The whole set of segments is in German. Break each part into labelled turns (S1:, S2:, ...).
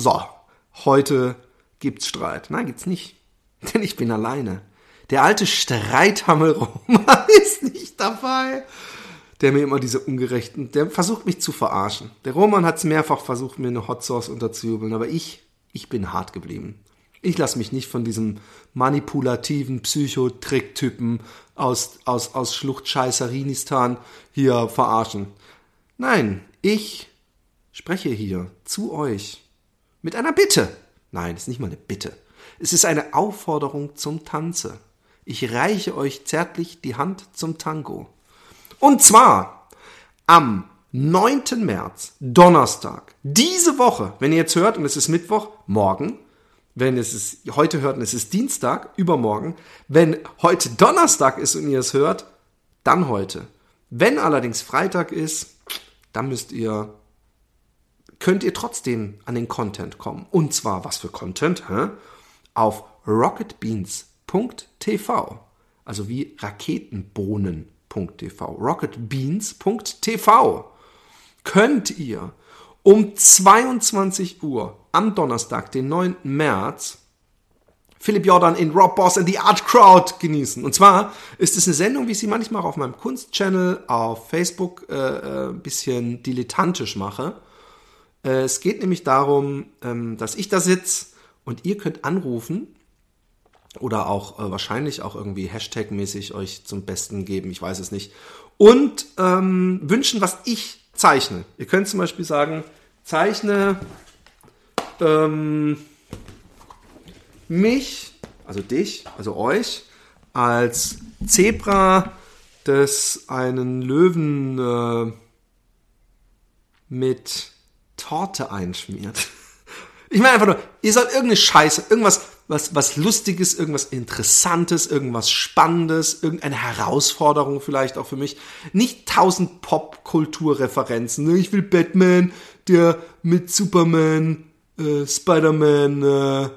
S1: so, heute gibt's Streit. Nein, gibt's nicht. Denn ich bin alleine. Der alte Streithammel Roman ist nicht dabei. Der mir immer diese ungerechten, der versucht mich zu verarschen. Der Roman hat es mehrfach versucht, mir eine Hot Sauce unterzujubeln, aber ich, ich bin hart geblieben. Ich lasse mich nicht von diesem manipulativen Psychotricktypen aus, aus, aus Schluchtscheißerinistan hier verarschen. Nein, ich spreche hier zu euch mit einer Bitte. Nein, es ist nicht mal eine Bitte. Es ist eine Aufforderung zum Tanze. Ich reiche euch zärtlich die Hand zum Tango. Und zwar am 9. März, Donnerstag, diese Woche, wenn ihr jetzt hört, und es ist Mittwoch, morgen, wenn es ist, heute hört und es ist Dienstag, übermorgen. Wenn heute Donnerstag ist und ihr es hört, dann heute. Wenn allerdings Freitag ist, dann müsst ihr, könnt ihr trotzdem an den Content kommen. Und zwar, was für Content? Hä? Auf rocketbeans.tv. Also wie Raketenbohnen.tv. Rocketbeans.tv. Könnt ihr um 22 Uhr am Donnerstag, den 9. März, Philipp Jordan in Rob Boss and the Art Crowd genießen. Und zwar ist es eine Sendung, wie ich sie manchmal auch auf meinem Kunstchannel auf Facebook äh, äh, ein bisschen dilettantisch mache. Äh, es geht nämlich darum, ähm, dass ich da sitze und ihr könnt anrufen oder auch äh, wahrscheinlich auch irgendwie Hashtag-mäßig euch zum Besten geben, ich weiß es nicht. Und ähm, wünschen, was ich zeichne. Ihr könnt zum Beispiel sagen, zeichne ähm, mich, also dich, also euch, als Zebra, das einen Löwen äh, mit Torte einschmiert. Ich meine einfach nur, ihr sollt irgendeine Scheiße, irgendwas, was, was Lustiges, irgendwas Interessantes, irgendwas Spannendes, irgendeine Herausforderung vielleicht auch für mich. Nicht tausend Popkulturreferenzen. Ne? Ich will Batman, der mit Superman äh, Spider-Man äh,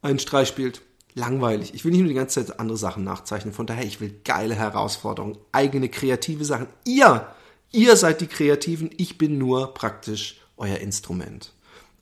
S1: einen Streich spielt. Langweilig. Ich will nicht nur die ganze Zeit andere Sachen nachzeichnen. Von daher, ich will geile Herausforderungen, eigene kreative Sachen. Ihr, ihr seid die Kreativen. Ich bin nur praktisch euer Instrument.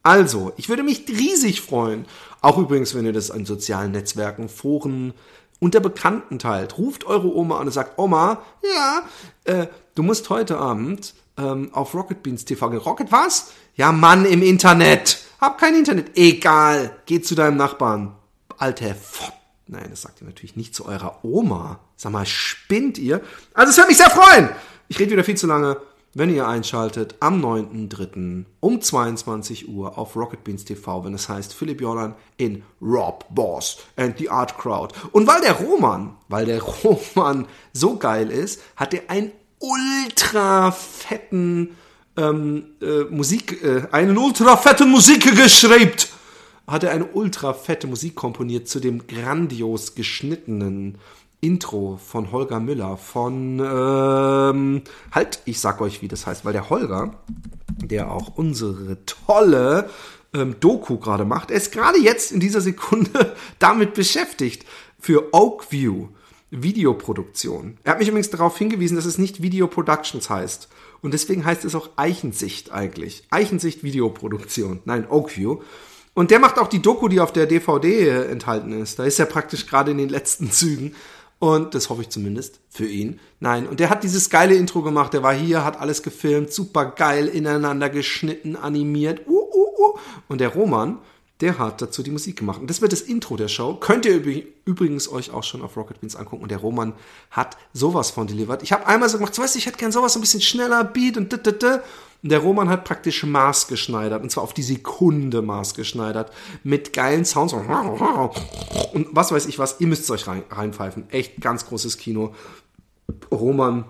S1: Also, ich würde mich riesig freuen. Auch übrigens, wenn ihr das an sozialen Netzwerken, Foren, unter Bekannten teilt. Ruft eure Oma an und sagt, Oma, ja, äh, du musst heute Abend ähm, auf Rocket Beans TV gehen. Rocket was? Ja, Mann, im Internet. Hab kein Internet. Egal. Geh zu deinem Nachbarn. Alter F Nein, das sagt ihr natürlich nicht zu eurer Oma. Sag mal, spinnt ihr? Also es würde mich sehr freuen. Ich rede wieder viel zu lange. Wenn ihr einschaltet am 9.3. um 22 Uhr auf Rocket Beans TV, wenn es heißt Philipp Jordan in Rob Boss and the Art Crowd. Und weil der Roman, weil der Roman so geil ist, hat er einen ultra fetten ähm, äh, Musik, äh, einen ultra fetten Musik geschrieben. Hat er eine ultra fette Musik komponiert zu dem grandios geschnittenen Intro von Holger Müller von ähm, halt, ich sag euch, wie das heißt, weil der Holger, der auch unsere tolle ähm, Doku gerade macht, er ist gerade jetzt in dieser Sekunde damit beschäftigt für Oakview Videoproduktion. Er hat mich übrigens darauf hingewiesen, dass es nicht Video Productions heißt. Und deswegen heißt es auch Eichensicht eigentlich. Eichensicht Videoproduktion. Nein, Oakview. Und der macht auch die Doku, die auf der DVD äh, enthalten ist. Da ist er praktisch gerade in den letzten Zügen. Und das hoffe ich zumindest für ihn. Nein, und der hat dieses geile Intro gemacht. Der war hier, hat alles gefilmt, super geil ineinander geschnitten, animiert. Uh, uh, uh. Und der Roman, der hat dazu die Musik gemacht. Und das wird das Intro der Show. Könnt ihr übrigens euch auch schon auf Rocket Beans angucken. Und der Roman hat sowas von delivered. Ich habe einmal so gemacht, so weißt du, ich hätte gern sowas ein bisschen schneller, Beat und da, da, Und der Roman hat praktisch maßgeschneidert. Und zwar auf die Sekunde maßgeschneidert. Mit geilen Sounds. Und was weiß ich was. Ihr müsst euch rein, reinpfeifen. Echt ganz großes Kino. Roman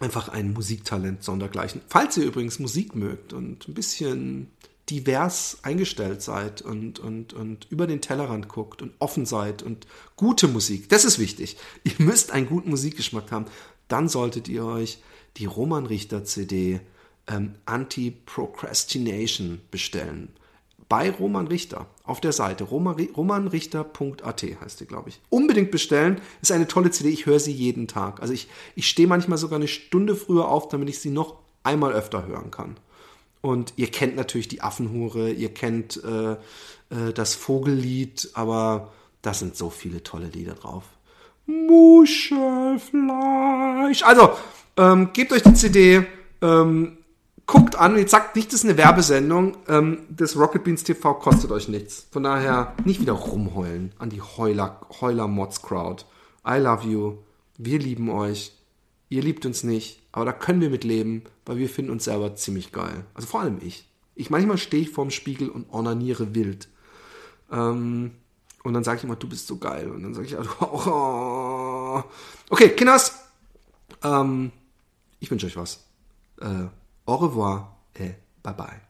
S1: einfach ein Musiktalent sondergleichen. Falls ihr übrigens Musik mögt und ein bisschen divers eingestellt seid und, und, und über den Tellerrand guckt und offen seid und gute Musik, das ist wichtig. Ihr müsst einen guten Musikgeschmack haben. Dann solltet ihr euch die Roman Richter CD ähm, Anti-Procrastination bestellen. Bei Roman Richter auf der Seite romanrichter.at heißt die, glaube ich. Unbedingt bestellen. Ist eine tolle CD. Ich höre sie jeden Tag. Also ich, ich stehe manchmal sogar eine Stunde früher auf, damit ich sie noch einmal öfter hören kann. Und ihr kennt natürlich die Affenhure, ihr kennt äh, äh, das Vogellied, aber da sind so viele tolle Lieder drauf. Muschelfleisch. Also, ähm, gebt euch die CD, ähm, guckt an, jetzt sagt nicht, das ist eine Werbesendung, ähm, das Rocket Beans TV kostet euch nichts. Von daher nicht wieder rumheulen an die Heuler, Heuler Mods Crowd. I love you. Wir lieben euch. Ihr liebt uns nicht, aber da können wir mit leben, weil wir finden uns selber ziemlich geil. Also vor allem ich. Ich manchmal stehe ich vorm Spiegel und ornaniere wild. Ähm, und dann sage ich immer, du bist so geil. Und dann sage ich, ja, du auch. Oh. Okay, Kinders. Ähm, ich wünsche euch was. Äh, au revoir. et bye bye.